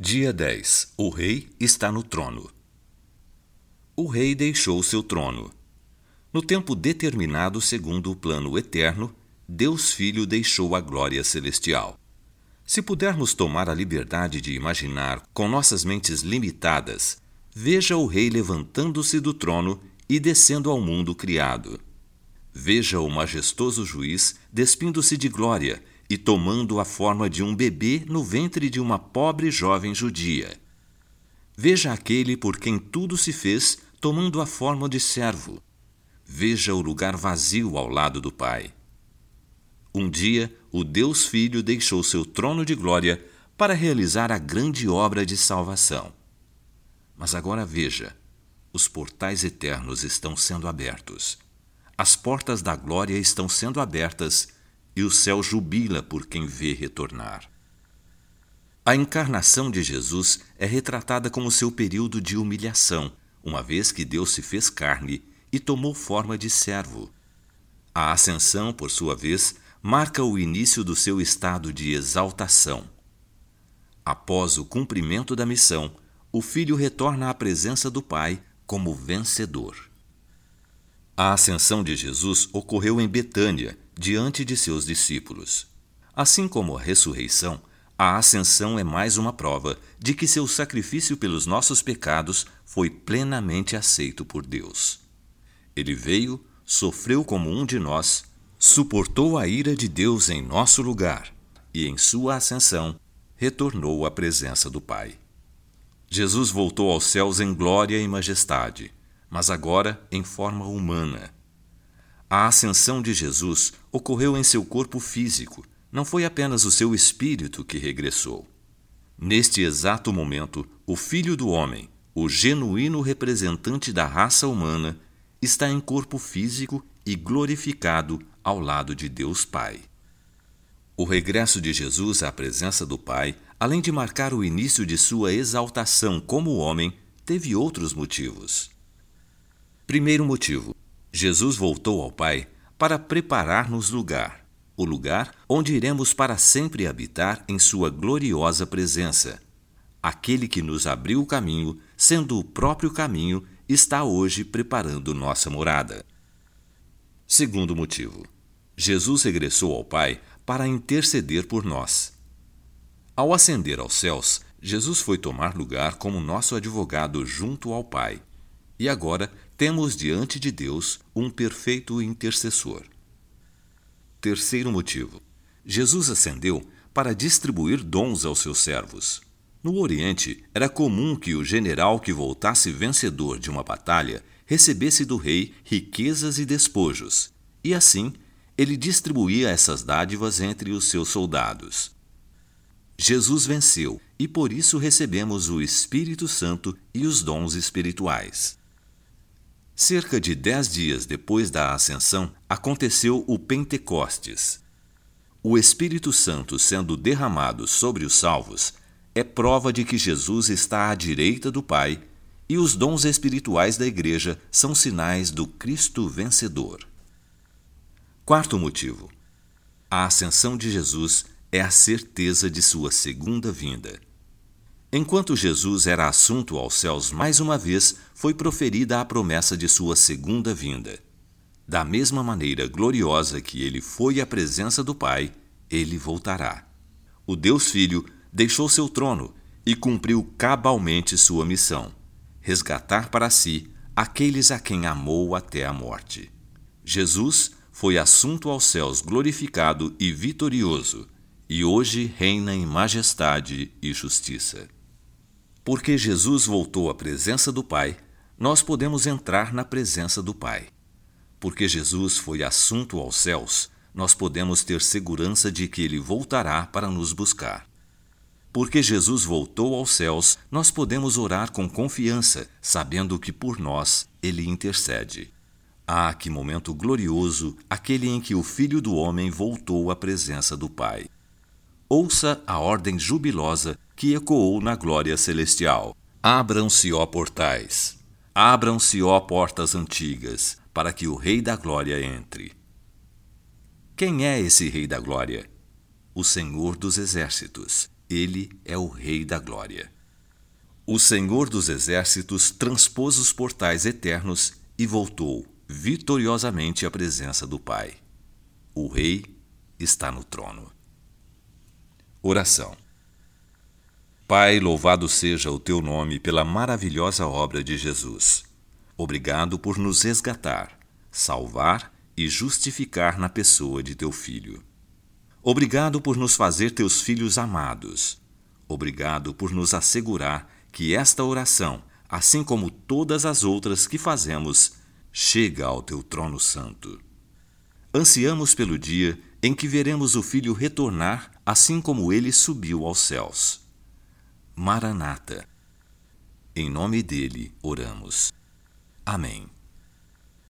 Dia 10 O rei está no trono. O rei deixou seu trono. No tempo determinado segundo o plano eterno, Deus Filho deixou a glória celestial. Se pudermos tomar a liberdade de imaginar com nossas mentes limitadas, veja o rei levantando-se do trono e descendo ao mundo criado. Veja o majestoso juiz despindo-se de glória e tomando a forma de um bebê no ventre de uma pobre jovem judia. Veja aquele por quem tudo se fez, tomando a forma de servo. Veja o lugar vazio ao lado do Pai. Um dia, o Deus Filho deixou seu trono de glória para realizar a grande obra de salvação. Mas agora veja: os portais eternos estão sendo abertos. As portas da glória estão sendo abertas e o céu jubila por quem vê retornar. A encarnação de Jesus é retratada como seu período de humilhação, uma vez que Deus se fez carne e tomou forma de servo. A ascensão, por sua vez, marca o início do seu estado de exaltação. Após o cumprimento da missão, o filho retorna à presença do Pai como vencedor. A ascensão de Jesus ocorreu em Betânia, diante de seus discípulos. Assim como a ressurreição, a ascensão é mais uma prova de que seu sacrifício pelos nossos pecados foi plenamente aceito por Deus. Ele veio, sofreu como um de nós, suportou a ira de Deus em nosso lugar e, em sua ascensão, retornou à presença do Pai. Jesus voltou aos céus em glória e majestade, mas agora em forma humana a ascensão de Jesus ocorreu em seu corpo físico, não foi apenas o seu espírito que regressou. Neste exato momento, o Filho do Homem, o genuíno representante da raça humana, está em corpo físico e glorificado ao lado de Deus Pai. O regresso de Jesus à presença do Pai, além de marcar o início de sua exaltação como homem, teve outros motivos. Primeiro motivo: Jesus voltou ao Pai para preparar-nos lugar, o lugar onde iremos para sempre habitar em Sua gloriosa presença. Aquele que nos abriu o caminho, sendo o próprio caminho, está hoje preparando nossa morada. Segundo motivo: Jesus regressou ao Pai para interceder por nós. Ao ascender aos céus, Jesus foi tomar lugar como nosso advogado junto ao Pai. E agora temos diante de Deus um perfeito intercessor. Terceiro motivo: Jesus ascendeu para distribuir dons aos seus servos. No Oriente, era comum que o general que voltasse vencedor de uma batalha recebesse do rei riquezas e despojos, e assim ele distribuía essas dádivas entre os seus soldados. Jesus venceu e por isso recebemos o Espírito Santo e os dons espirituais. Cerca de dez dias depois da ascensão, aconteceu o Pentecostes. O Espírito Santo sendo derramado sobre os salvos é prova de que Jesus está à direita do Pai e os dons espirituais da Igreja são sinais do Cristo vencedor. Quarto motivo: a ascensão de Jesus é a certeza de sua segunda vinda. Enquanto Jesus era assunto aos céus mais uma vez, foi proferida a promessa de sua segunda vinda. Da mesma maneira gloriosa que ele foi à presença do Pai, ele voltará. O Deus Filho deixou seu trono e cumpriu cabalmente sua missão: resgatar para si aqueles a quem amou até a morte. Jesus foi assunto aos céus glorificado e vitorioso, e hoje reina em majestade e justiça. Porque Jesus voltou à presença do Pai, nós podemos entrar na presença do Pai. Porque Jesus foi assunto aos céus, nós podemos ter segurança de que ele voltará para nos buscar. Porque Jesus voltou aos céus, nós podemos orar com confiança, sabendo que por nós ele intercede. Ah, que momento glorioso aquele em que o Filho do Homem voltou à presença do Pai. Ouça a ordem jubilosa que ecoou na glória celestial. Abram-se, ó portais, abram-se, ó portas antigas, para que o Rei da Glória entre. Quem é esse Rei da Glória? O Senhor dos Exércitos. Ele é o Rei da Glória. O Senhor dos Exércitos transpôs os portais eternos e voltou vitoriosamente à presença do Pai. O Rei está no trono. Oração. Pai, louvado seja o teu nome pela maravilhosa obra de Jesus. Obrigado por nos resgatar, salvar e justificar na pessoa de teu Filho. Obrigado por nos fazer teus filhos amados. Obrigado por nos assegurar que esta oração, assim como todas as outras que fazemos, chega ao teu trono santo. Ansiamos pelo dia em que veremos o Filho retornar, assim como ele subiu aos céus. Maranata. Em nome dele oramos. Amém.